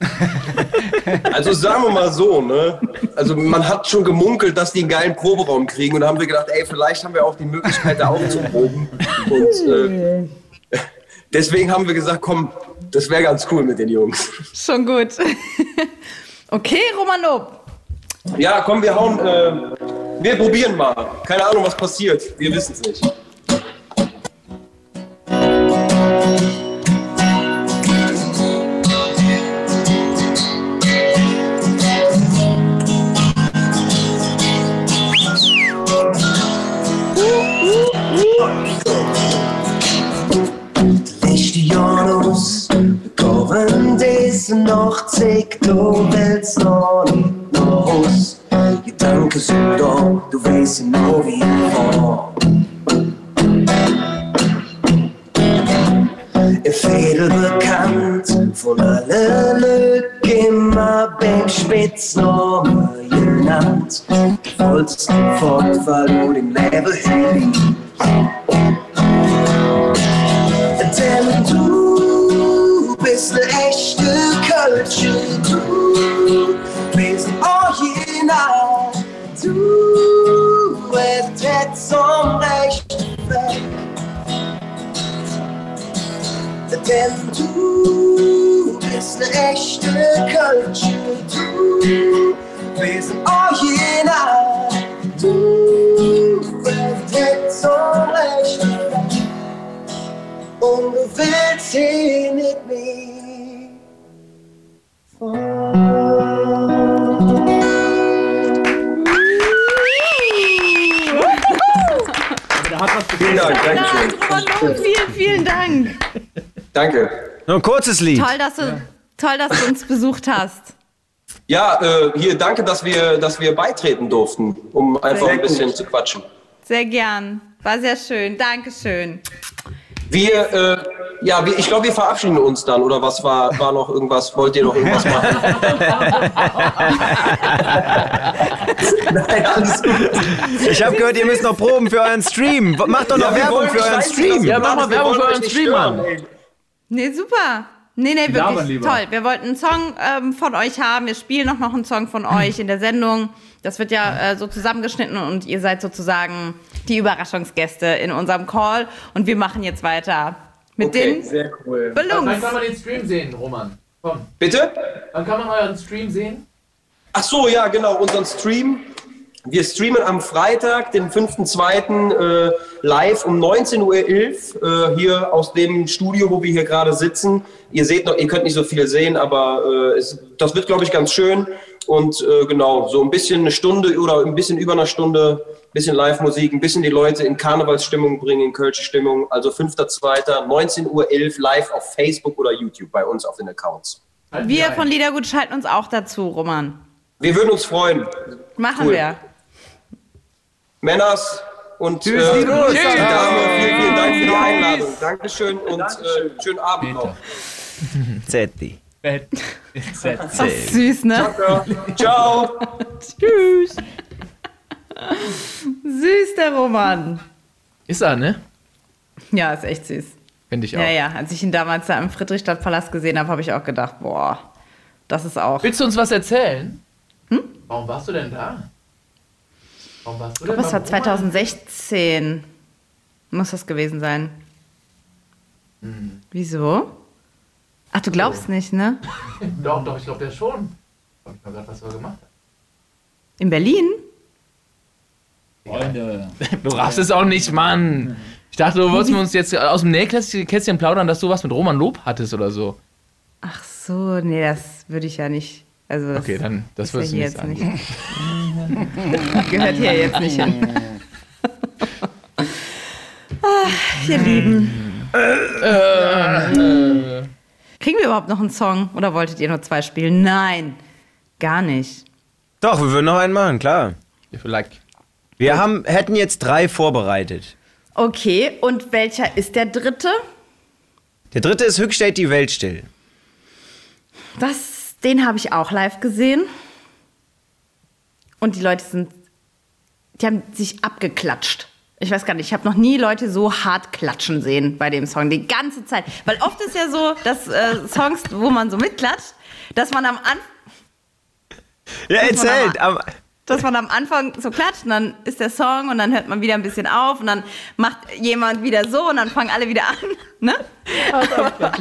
Also sagen wir mal so, ne? Also man hat schon gemunkelt, dass die einen geilen Proberaum kriegen und da haben wir gedacht, ey, vielleicht haben wir auch die Möglichkeit, da auch zu proben. Und äh, deswegen haben wir gesagt, komm, das wäre ganz cool mit den Jungs. Schon gut. okay, Romano. Ja, komm, wir hauen, äh, wir probieren mal. Keine Ahnung, was passiert. Wir wissen es nicht. Danke. Nur ein kurzes Lied. Toll, dass du, toll, dass du uns besucht hast. Ja, äh, hier danke, dass wir, dass wir beitreten durften, um einfach ein bisschen zu quatschen. Sehr gern. War sehr schön. Dankeschön. Wir, äh, ja, wir, ich glaube, wir verabschieden uns dann, oder was war, war noch irgendwas? Wollt ihr noch irgendwas machen? Nein, alles gut. Ich habe gehört, ihr müsst noch proben für euren Stream. Macht doch noch Ja, Werbung für euren Stream. Ja, mach mal Werbung für euren Stream, stören, Mann. Nee, super. Nee, nee, wirklich toll. Wir wollten einen Song ähm, von euch haben. Wir spielen auch noch einen Song von euch in der Sendung. Das wird ja äh, so zusammengeschnitten und ihr seid sozusagen die Überraschungsgäste in unserem Call. Und wir machen jetzt weiter mit Okay, den Sehr cool. Wann Ballons. kann man den Stream sehen, Roman? Komm. Bitte? Wann kann man euren Stream sehen? Ach so, ja, genau, unseren Stream. Wir streamen am Freitag, den 5.2. Äh, live um 19.11 Uhr äh, hier aus dem Studio, wo wir hier gerade sitzen. Ihr seht noch, ihr könnt nicht so viel sehen, aber äh, es, das wird, glaube ich, ganz schön. Und äh, genau, so ein bisschen eine Stunde oder ein bisschen über eine Stunde, ein bisschen Live-Musik, ein bisschen die Leute in Karnevalsstimmung bringen, in Kölsche Stimmung. Also 5.2., 19.11 Uhr live auf Facebook oder YouTube bei uns auf den Accounts. Wir von Liedergut schalten uns auch dazu, Roman. Wir würden uns freuen. Machen Cool. wir. Männers und Tschüss, äh, die Dame. Vielen, vielen Dank für die Einladung. Dankeschön und äh, schönen Abend noch. Zetti. Ach, süß, ne? Ciao. Tschüss. Süß, der Roman. Ist er, ne? Ja, ist echt süß. Finde ich auch. Ja, ja. Als ich ihn damals da im Friedrichstadtpalast gesehen habe, habe ich auch gedacht, boah, das ist auch. Willst du uns was erzählen? Hm? Warum warst du denn da? Warum warst du denn Aber es beim war Roman? 2016. Muss das gewesen sein. Hm. Wieso? Ach, du glaubst nicht, ne? Doch, doch, ich glaube der schon. Ich weiß gerade, was er gemacht hat. In Berlin? Freunde. Du raffst es auch nicht, Mann. Ich dachte, du wolltest uns jetzt aus dem Nähkästchen Kästchen plaudern, dass du was mit Roman Lob hattest oder so. Ach so, nee, das würde ich ja nicht. Also das Okay, dann, das wirst ja nicht hier sagen. jetzt nicht. Gehört hier jetzt nicht hin. Ach, ihr Lieben. Kriegen wir überhaupt noch einen Song oder wolltet ihr nur zwei spielen? Nein, gar nicht. Doch, wir würden noch einen machen, klar. If you like. Wir haben, hätten jetzt drei vorbereitet. Okay, und welcher ist der dritte? Der dritte ist Hück steht die Welt still. Das, den habe ich auch live gesehen. Und die Leute sind, die haben sich abgeklatscht. Ich weiß gar nicht, ich habe noch nie Leute so hart klatschen sehen bei dem Song, die ganze Zeit. Weil oft ist ja so, dass äh, Songs, wo man so mitklatscht, dass man am Anfang Ja, erzählt. aber- Aber, dass man am Anfang so klatscht und dann ist der Song und dann hört man wieder ein bisschen auf und dann macht jemand wieder so und dann fangen alle wieder an. Ne?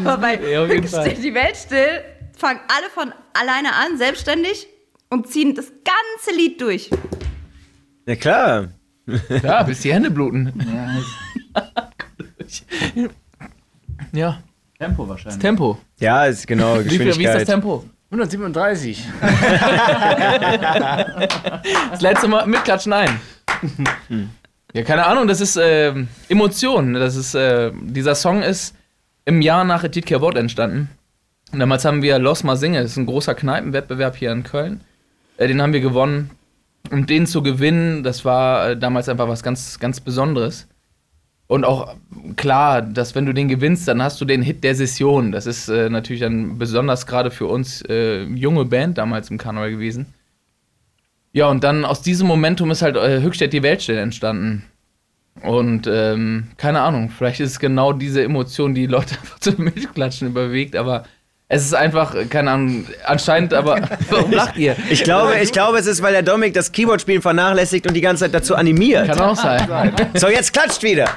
Aber bei Ja, steht die Welt still, fangen alle von alleine an, selbstständig und ziehen das ganze Lied durch. ja klar. Ja, bis die Hände bluten. Ja, Tempo das wahrscheinlich. Tempo. Ja, ist genau Wie, viel, wie ist das Geschwindigkeit. Tempo? 137. Das letzte Mal mitklatschen ein. Ja, keine Ahnung, das ist ähm, Emotion. Das ist, äh, dieser Song ist im Jahr nach Edith Kerbot entstanden. Damals haben wir Los Mal Singe, das ist ein großer Kneipenwettbewerb hier in Köln. Äh, den haben wir gewonnen. Und den zu gewinnen, das war äh, damals einfach was ganz, ganz Besonderes. Und auch klar, dass wenn du den gewinnst, dann hast du den Hit der Session. Das ist äh, natürlich dann besonders gerade für uns äh, junge Band damals im Karneval gewesen. Ja, und dann aus diesem Momentum ist halt äh, Höchstadt die Weltstelle entstanden. Und ähm, keine Ahnung, vielleicht ist es genau diese Emotion, die Leute einfach zum Mitklatschen überwiegt, aber es ist einfach, äh, keine Ahnung, anscheinend, aber warum lacht ihr? Ich glaube, ich glaube, es ist, weil der Dominik das Keyboard-Spielen vernachlässigt und die ganze Zeit dazu animiert. Kann auch sein. So, jetzt klatscht wieder.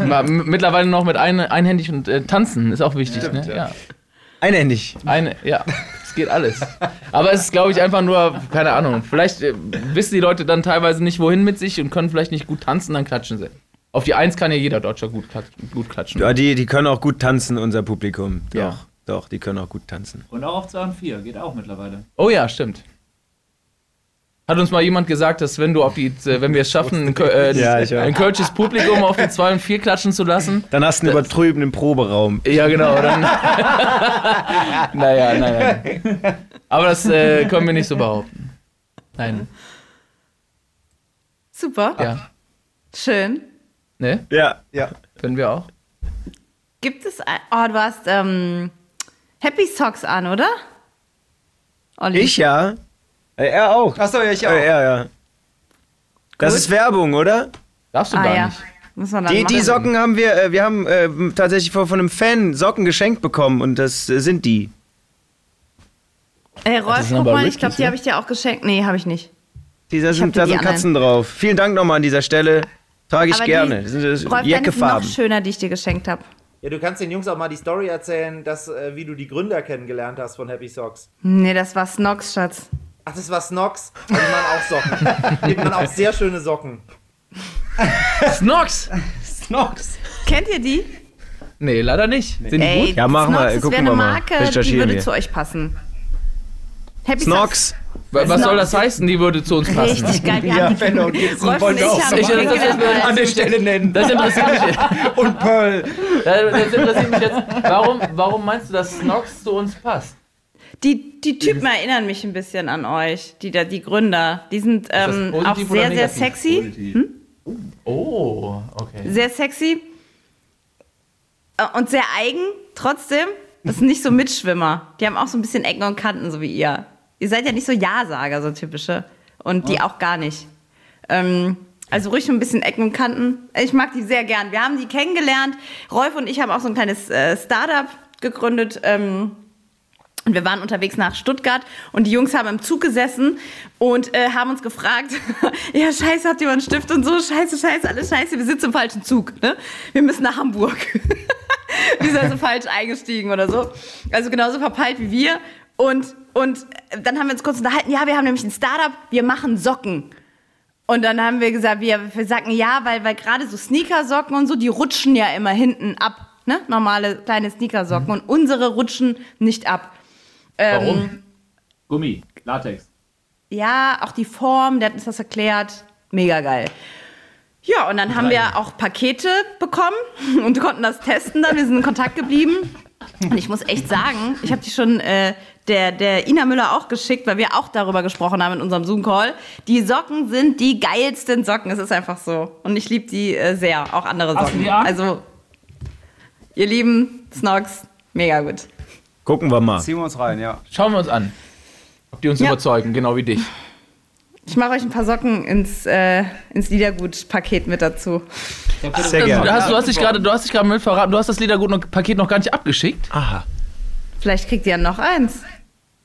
M- Mittlerweile noch mit ein, einhändig und äh, tanzen ist auch wichtig, ne? Ja. Einhändig. Eine, ja, es geht alles. Aber es ist, glaube ich, einfach nur, keine Ahnung, vielleicht äh, wissen die Leute dann teilweise nicht, wohin mit sich und können vielleicht nicht gut tanzen, dann klatschen sie. Auf die Eins kann ja jeder Deutscher gut, klatschen- gut klatschen. Ja, die, die können auch gut tanzen, unser Publikum. Doch, Ja. Doch, die können auch gut tanzen. Und auch auf 2 und 4, geht auch mittlerweile. Oh ja, stimmt. Hat uns mal jemand gesagt, dass wenn du auf die, äh, wenn wir es schaffen, äh, Ja, ein kölsches Publikum auf die 2 und 4 klatschen zu lassen. Dann hast du einen übertrübenen Proberaum. Ja, genau. Dann naja, nein, nein. Aber das äh, können wir nicht so behaupten. Nein. Super. Ja. Schön. Ne? Ja, ja. Können wir auch. Gibt es ein. Oh, du hast ähm, Happy Socks an, oder? Olli. Ich ja. Äh, Er auch. Achso, ja, ich auch. Äh, Er, ja. Das ist Werbung, oder? Darfst du Ah gar ja. nicht. Muss man dann Die, die. Socken haben wir, äh, wir haben äh, tatsächlich von, von einem Fan Socken geschenkt bekommen und das äh, sind die. Ey, Rolf, guck aber mal, ich glaube, die ne? habe ich dir auch geschenkt. Nee, habe ich nicht. Die, da sind, da die sind anderen. Katzen drauf. Vielen Dank nochmal an dieser Stelle. Trage ich Aber gerne. Die, Das sind, Rolf, sind noch Jackefarben. schöner, die ich dir geschenkt habe. Ja, du kannst den Jungs auch mal die Story erzählen, dass, äh, wie du die Gründer kennengelernt hast von Happy Socks. Nee, das war Snox, Schatz. Ach, das war Snox. Die machen auch Socken. Die machen auch sehr schöne Socken. Snox! Snox. Kennt ihr die? Nee, leider nicht. Sind die Ey, gut? Ja, mach Snox, mal, das gucken wäre eine wir mal. Marke, die Recherchieren würde wir. zu euch passen. Happy Snox. Wa- Was soll das heißen? Die würde zu uns passen. Richtig geil. Wir Ja, haben die, Benno und Gibson Rolf wollen wir ich auch Ich- das- das-. An der Stelle nennen. Das interessiert mich, Und Pearl. das das interessiert mich jetzt. Warum, warum meinst du, dass Snox zu uns passt? Die, die Typen erinnern mich ein bisschen an euch, die, da- die Gründer. Die sind ähm, auch sehr, sehr sexy. Oh, okay. Sehr sexy. Äh, Und sehr eigen, trotzdem. Das sind nicht so Mitschwimmer. Die haben auch so ein bisschen Ecken und Kanten, so wie ihr. Ihr seid ja nicht so Ja-Sager, so typische. Und die auch gar nicht. Ähm, also ruhig so ein bisschen Ecken und Kanten. Ich mag die sehr gern. Wir haben die kennengelernt. Rolf und ich haben auch so ein kleines äh, Startup gegründet. Ähm, und wir waren unterwegs nach Stuttgart und die Jungs haben im Zug gesessen und äh, haben uns gefragt, ja scheiße, habt ihr mal einen Stift und so, scheiße, scheiße, alles scheiße, wir sitzen im falschen Zug, ne? Wir müssen nach Hamburg. wir sind also falsch eingestiegen oder so. Also genauso verpeilt wie wir. Und, und dann haben wir uns kurz unterhalten, ja, wir haben nämlich ein Startup, wir machen Socken. Und dann haben wir gesagt, wir, wir sagen ja, weil, weil gerade so Sneakersocken und so, die rutschen ja immer hinten ab. Ne? Normale kleine Sneakersocken. Und unsere rutschen nicht ab. Ähm, Warum? Gummi, Latex. Ja, auch die Form, der hat uns das erklärt. Mega geil. Ja, und dann haben wir auch Pakete bekommen und konnten das testen dann. Wir sind in Kontakt geblieben. Und ich muss echt sagen, ich habe die schon äh, der, der Ina Müller auch geschickt, weil wir auch darüber gesprochen haben in unserem Zoom-Call. Die Socken sind die geilsten Socken. Es ist einfach so. Und ich liebe die äh, sehr. Auch andere Socken. die an? Also, ihr lieben Snogs, mega gut. Gucken wir mal. Ziehen wir uns rein, ja. Schauen wir uns an. Ob die uns Ja. überzeugen, genau wie dich. Ich mache euch ein paar Socken ins, äh, ins Liedergut-Paket mit dazu. Sehr Du gerne. hast, du hast dich gerade, du hast dich gerade mit verraten, du hast das Liedergut-Paket noch gar nicht abgeschickt. Aha. Vielleicht kriegt ihr noch eins.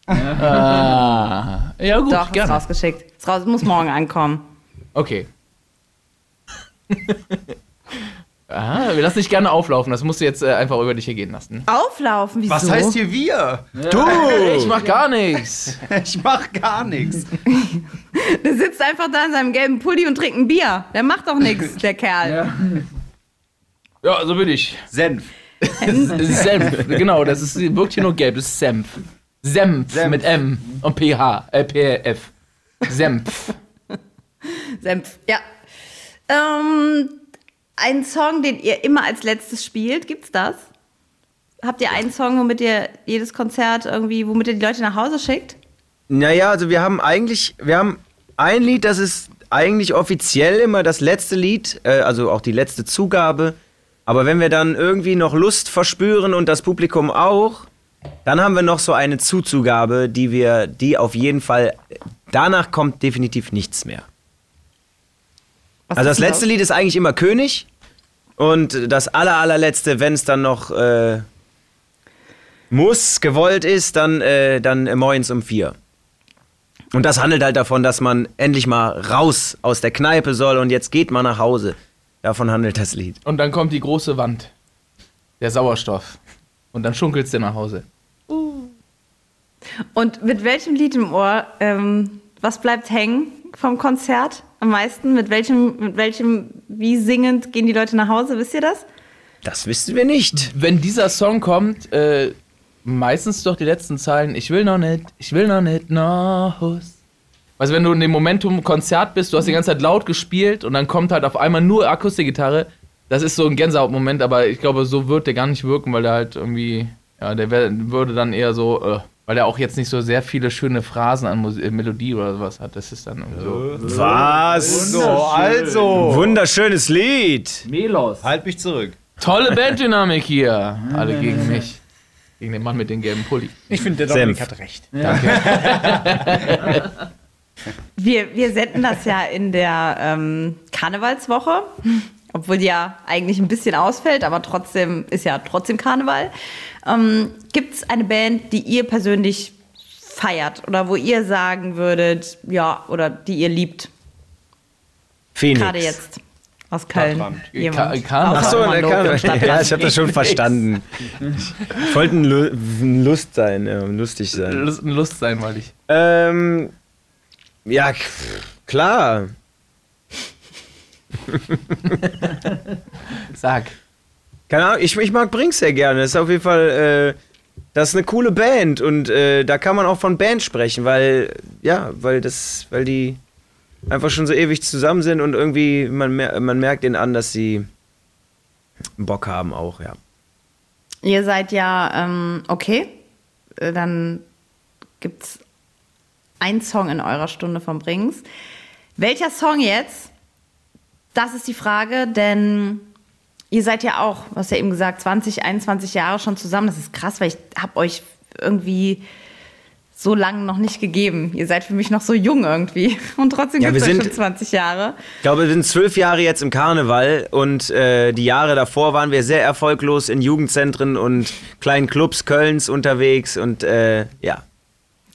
Ah, ja gut, Doch, ist gerne. rausgeschickt. Ist raus, muss morgen ankommen. Okay. ah, wir lassen dich gerne auflaufen. Das musst du jetzt äh, einfach über dich hier gehen lassen. Auflaufen, wieso? Was heißt hier wir? Du! Ich mach gar nichts. Ich mach gar nichts. Der sitzt einfach da in seinem gelben Pulli und trinkt ein Bier. Der macht doch nichts, der Kerl. Ja, so bin ich. Senf. Senf, genau, das ist, wirkt hier nur gelb, das ist Senf. Senf, Senf. mit M und PH, äh, PF. Senf. Senf, ja. Ähm, ein Song, den ihr immer als letztes spielt, gibt's das? Habt ihr einen Song, womit ihr jedes Konzert irgendwie, womit ihr die Leute nach Hause schickt? Naja, also wir haben eigentlich, wir haben ein Lied, das ist eigentlich offiziell immer das letzte Lied, äh, also auch die letzte Zugabe. Aber wenn wir dann irgendwie noch Lust verspüren und das Publikum auch, dann haben wir noch so eine Zuzugabe, die wir, die auf jeden Fall, danach kommt definitiv nichts mehr. Was Also das letzte Lied ist eigentlich immer König und das aller, allerletzte, wenn es dann noch äh, muss, gewollt ist, dann, äh, dann äh, moins um vier. Und das handelt halt davon, dass man endlich mal raus aus der Kneipe soll und jetzt geht man nach Hause. Davon handelt das Lied. Und dann kommt die große Wand. Der Sauerstoff. Und dann schunkelst du nach Hause. Und mit welchem Lied im Ohr, ähm, was bleibt hängen vom Konzert am meisten? Mit welchem, mit welchem, wie singend gehen die Leute nach Hause? Wisst ihr das? Das wissen wir nicht. Wenn dieser Song kommt, äh, meistens doch die letzten Zeilen, ich will noch nicht, ich will noch nicht noch Hus. Also wenn du in dem Momentum Konzert bist, du hast die ganze Zeit laut gespielt und dann kommt halt auf einmal nur Akustikgitarre, das ist so ein Gänsehautmoment, aber ich glaube, so wird der gar nicht wirken, weil der halt irgendwie, ja, der wär, würde dann eher so, äh, weil er auch jetzt nicht so sehr viele schöne Phrasen an Mus äh, Melodie oder sowas hat. Das ist dann irgendwie so. Was? So, also. Wunderschönes Lied. Melos. Halt mich zurück. Tolle Banddynamik hier. Alle gegen mich. Gegen den Mann mit dem gelben Pulli. Ich finde, der Senf. Dominik hat recht. Danke. Wir, wir senden das ja in der ähm, Karnevalswoche, obwohl die ja eigentlich ein bisschen ausfällt, aber trotzdem ist ja trotzdem Karneval. Ähm, Gibt es eine Band, die ihr persönlich feiert oder wo ihr sagen würdet, ja, oder die ihr liebt? Phoenix. Gerade jetzt aus Köln. Stadtrand. Jemand. Ka- Karneval. Ach so, Außer der Stadtrand. ja, ich habe das schon verstanden. Ich wollte ein, Lu ein Lust sein, ja, lustig sein. Lust, Lust sein, weil ich. Ähm, ja, klar. Sag. Keine Ahnung, ich, ich mag Brink sehr gerne. Das ist auf jeden Fall, äh, das ist eine coole Band und äh, da kann man auch von Band sprechen, weil, ja, weil das, weil die einfach schon so ewig zusammen sind und irgendwie, man, mer man merkt ihnen an, dass sie Bock haben auch, ja. Ihr seid ja, ähm, okay, äh, dann gibt's einen Song in eurer Stunde von Brings. Welcher Song jetzt? Das ist die Frage, denn ihr seid ja auch, was ja eben gesagt, 20, 21 Jahre schon zusammen. Das ist krass, weil ich habe euch irgendwie so lange noch nicht gegeben. Ihr seid für mich noch so jung irgendwie. Und trotzdem Ja, gibt es schon 20 Jahre. Ich glaube, wir sind zwölf Jahre jetzt im Karneval und äh, die Jahre davor waren wir sehr erfolglos in Jugendzentren und kleinen Clubs Kölns unterwegs und äh, ja.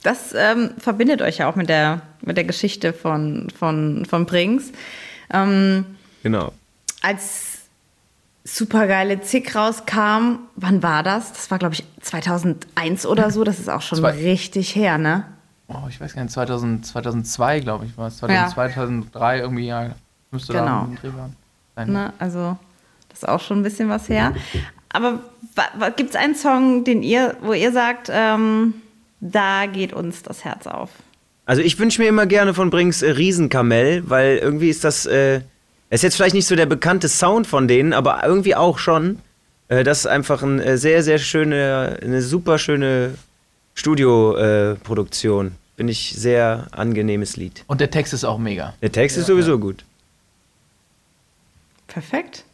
Das ähm, verbindet euch ja auch mit der, mit der Geschichte von, von, von Brings. Ähm, Genau. als supergeile Zick rauskam, wann war das? Das war, glaube ich, 2001 oder so. Das ist auch schon Zwei- richtig her, ne? Oh, ich weiß gar nicht, 2000, 2002, glaube ich, war es. 2002, 2003 irgendwie, ja. Müsste da Genau. ein Dreh sein. ne? Also, das ist auch schon ein bisschen was her. Aber gibt es einen Song, den ihr, wo ihr sagt, ähm, da geht uns das Herz auf? Also ich wünsche mir immer gerne von Brinks äh, Riesenkamell, weil irgendwie ist das, äh, ist jetzt vielleicht nicht so der bekannte Sound von denen, aber irgendwie auch schon. Äh, das ist einfach ein äh, sehr, sehr schöne, eine super schöne Studioproduktion. Äh. Finde ich sehr angenehmes Lied. Und der Text ist auch mega. Der Text ist sowieso gut. Perfekt.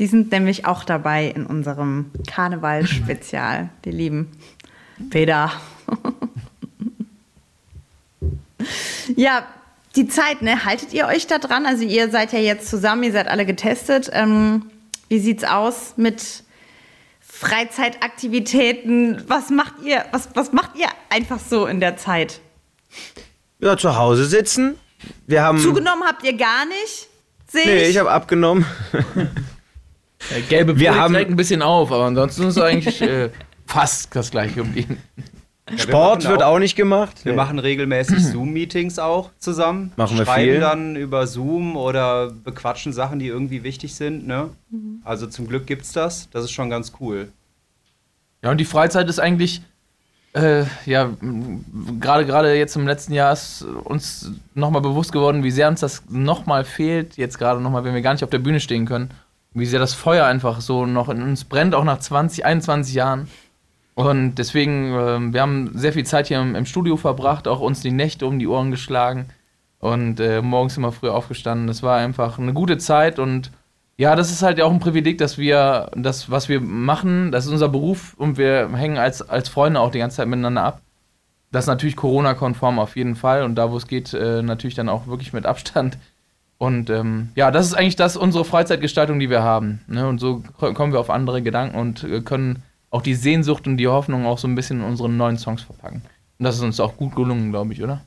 Die sind nämlich auch dabei in unserem Karneval-Spezial, die lieben Peter. ja, die Zeit, ne? Haltet ihr euch da dran? Also ihr seid ja jetzt zusammen, ihr seid alle getestet. Ähm, wie sieht's aus mit Freizeitaktivitäten? Was macht ihr? Was, was macht ihr einfach so in der Zeit? Ja, zu Hause sitzen. Wir haben. Zugenommen habt ihr gar nicht? Sehe Nee, ich habe abgenommen. Gelbe Wir Pulli haben- trägt ein bisschen auf, aber ansonsten ist es eigentlich äh, fast das gleiche Sport wird auch- auch nicht gemacht. Wir machen regelmäßig Zoom-Meetings auch zusammen. Machen wir Schreiben viel. dann über Zoom oder bequatschen Sachen, die irgendwie wichtig sind. Ne? Also zum Glück gibt's das. Das ist schon ganz cool. Ja, und die Freizeit ist eigentlich, äh, ja, gerade gerade jetzt im letzten Jahr ist uns nochmal bewusst geworden, wie sehr uns das nochmal fehlt, jetzt gerade nochmal, wenn wir gar nicht auf der Bühne stehen können, wie sehr das Feuer einfach so noch in uns brennt, auch nach 20, 21 Jahren. Und deswegen, ähm, wir haben sehr viel Zeit hier im, im Studio verbracht, auch uns die Nächte um die Ohren geschlagen und äh, morgens immer früh aufgestanden. Das war einfach eine gute Zeit und ja, das ist halt auch ein Privileg, dass wir das, was wir machen, das ist unser Beruf und wir hängen als, als Freunde auch die ganze Zeit miteinander ab. Das ist natürlich Corona-konform auf jeden Fall und da, wo es geht, äh, natürlich dann auch wirklich mit Abstand. Und ähm, ja, das ist eigentlich das unsere Freizeitgestaltung, die wir haben. Ne? Und so ko- kommen wir auf andere Gedanken und äh, können auch die Sehnsucht und die Hoffnung auch so ein bisschen in unseren neuen Songs verpacken. Und das ist uns auch gut gelungen, glaube ich, oder?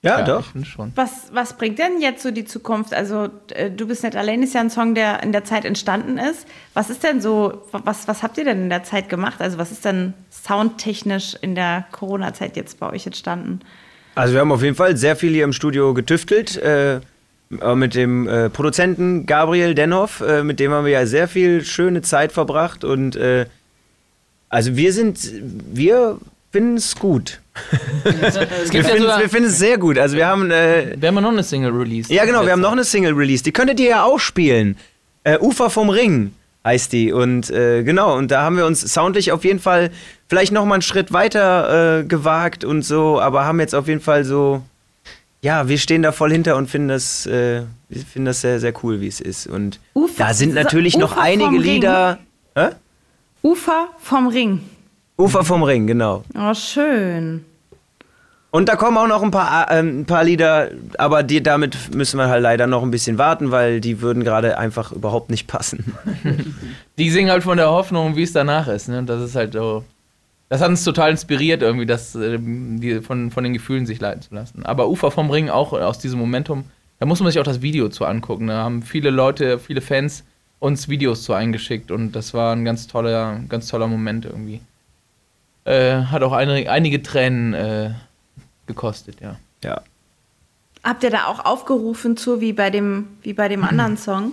Ja, doch. Ich finde schon. Was, was bringt denn jetzt so die Zukunft? Also, äh, Du bist nicht allein ist ja ein Song, der in der Zeit entstanden ist. Was ist denn so, was, was habt ihr denn in der Zeit gemacht? Also, was ist denn soundtechnisch in der Corona-Zeit jetzt bei euch entstanden? Also wir haben auf jeden Fall sehr viel hier im Studio getüftelt. Äh, mit dem äh, Produzenten Gabriel Denhoff, äh, mit dem haben wir ja sehr viel schöne Zeit verbracht und äh, also wir sind, wir finden es gut. Wir ja finden es sehr gut. Also wir haben äh, Wir haben noch eine Single released. ja genau, wir haben noch eine Single release. Die könntet ihr ja auch spielen. Äh, Ufer vom Ring heißt die und äh, genau und da haben wir uns soundlich auf jeden Fall vielleicht noch mal einen Schritt weiter äh, gewagt und so, aber haben jetzt auf jeden Fall so ja, wir stehen da voll hinter und finden das, äh, wir finden das sehr, sehr cool, wie es ist. Und Ufer- da sind natürlich Ufer noch einige? Lieder. Hä? Ufer vom Ring. Ufer vom Ring, genau. Oh, schön. Und da kommen auch noch ein paar, äh, ein paar Lieder, aber die, damit müssen wir halt leider noch ein bisschen warten, weil die würden gerade einfach überhaupt nicht passen. Die singen halt von der Hoffnung, wie es danach ist. Ne? Und das ist halt so. Das hat uns total inspiriert, irgendwie, das ähm, die, von, von den Gefühlen sich leiten zu lassen. Aber Ufer vom Ring auch aus diesem Momentum, da muss man sich auch das Video zu angucken. Da haben viele Leute, viele Fans uns Videos zu eingeschickt und das war ein ganz toller, ganz toller Moment irgendwie. Äh, hat auch eine, einige Tränen äh, gekostet, ja. Ja. Habt ihr da auch aufgerufen zu, wie bei dem, wie bei dem anderen Song?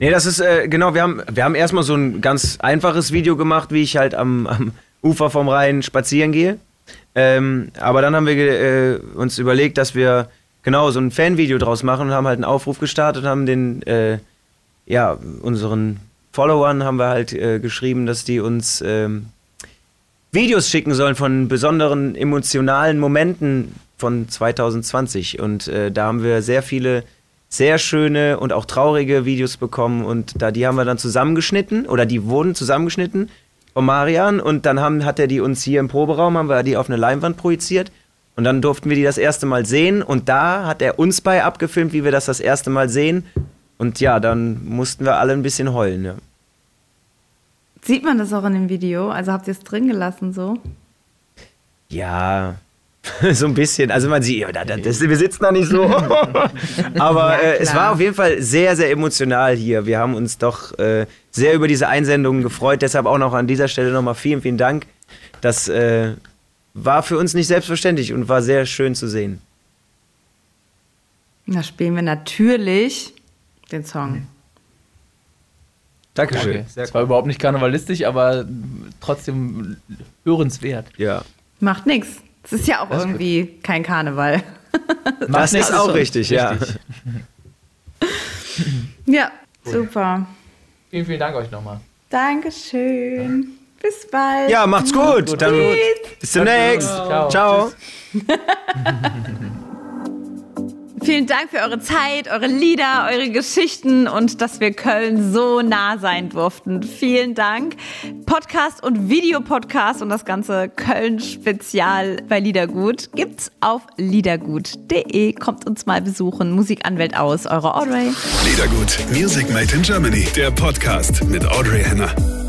Nee, das ist, äh, genau, wir haben, wir haben erstmal so ein ganz einfaches Video gemacht, wie ich halt am, am Ufer vom Rhein spazieren gehe. Ähm, aber dann haben wir äh, uns überlegt, dass wir genau so ein Fanvideo draus machen und haben halt einen Aufruf gestartet und haben den, äh, ja, unseren Followern haben wir halt äh, geschrieben, dass die uns ähm, Videos schicken sollen von besonderen emotionalen Momenten von 2020. Und äh, da haben wir sehr viele sehr schöne und auch traurige Videos bekommen und da die haben wir dann zusammengeschnitten oder die wurden zusammengeschnitten von Marian und dann haben, hat er die uns hier im Proberaum, haben wir die auf eine Leinwand projiziert und dann durften wir die das erste Mal sehen und da hat er uns bei abgefilmt, wie wir das das erste Mal sehen und ja, dann mussten wir alle ein bisschen heulen. Ja. Sieht man das auch in dem Video? Also habt ihr es drin gelassen so? Ja, so ein bisschen. Also man sieht, ja, da- da- das, wir sitzen da nicht so. Aber Ja, äh, es war auf jeden Fall sehr, sehr emotional hier. Wir haben uns doch äh, sehr über diese Einsendungen gefreut. Deshalb auch noch an dieser Stelle nochmal vielen, vielen Dank. Das äh, war für uns nicht selbstverständlich und war sehr schön zu sehen. Da spielen wir natürlich den Song. Dankeschön. Okay. Das war überhaupt nicht karnevalistisch, aber trotzdem hörenswert. Ja. Macht nix. Es ist ja auch Das irgendwie kein Karneval. Das ist auch richtig, ja. Ja, super. Vielen, vielen Dank euch nochmal. Dankeschön. Bis bald. Ja, macht's gut. Dann Tschüss. bis demnächst. Ciao. Ciao. Vielen Dank für eure Zeit, eure Lieder, eure Geschichten und dass wir Köln so nah sein durften. Vielen Dank. Podcast und Videopodcast und das ganze Köln-Spezial bei Liedergut gibt's auf liedergut.de. Kommt uns mal besuchen. Musikanwält aus, eure Audrey. Liedergut, Music Made in Germany, der Podcast mit Audrey Henner.